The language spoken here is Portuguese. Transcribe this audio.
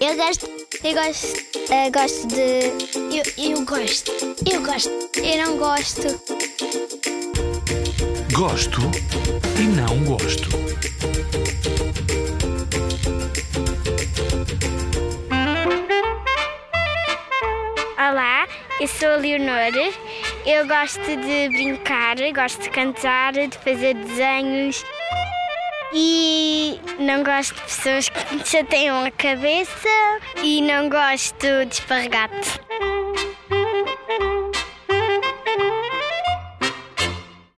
Eu gosto. Eu gosto. Eu gosto de. Eu, eu gosto. Eu gosto. Eu não gosto. Gosto e não gosto. Olá, eu sou a Leonor. Eu gosto de brincar, gosto de cantar, de fazer desenhos e não gosto de pessoas que me chateiam a cabeça e não gosto de esparregate.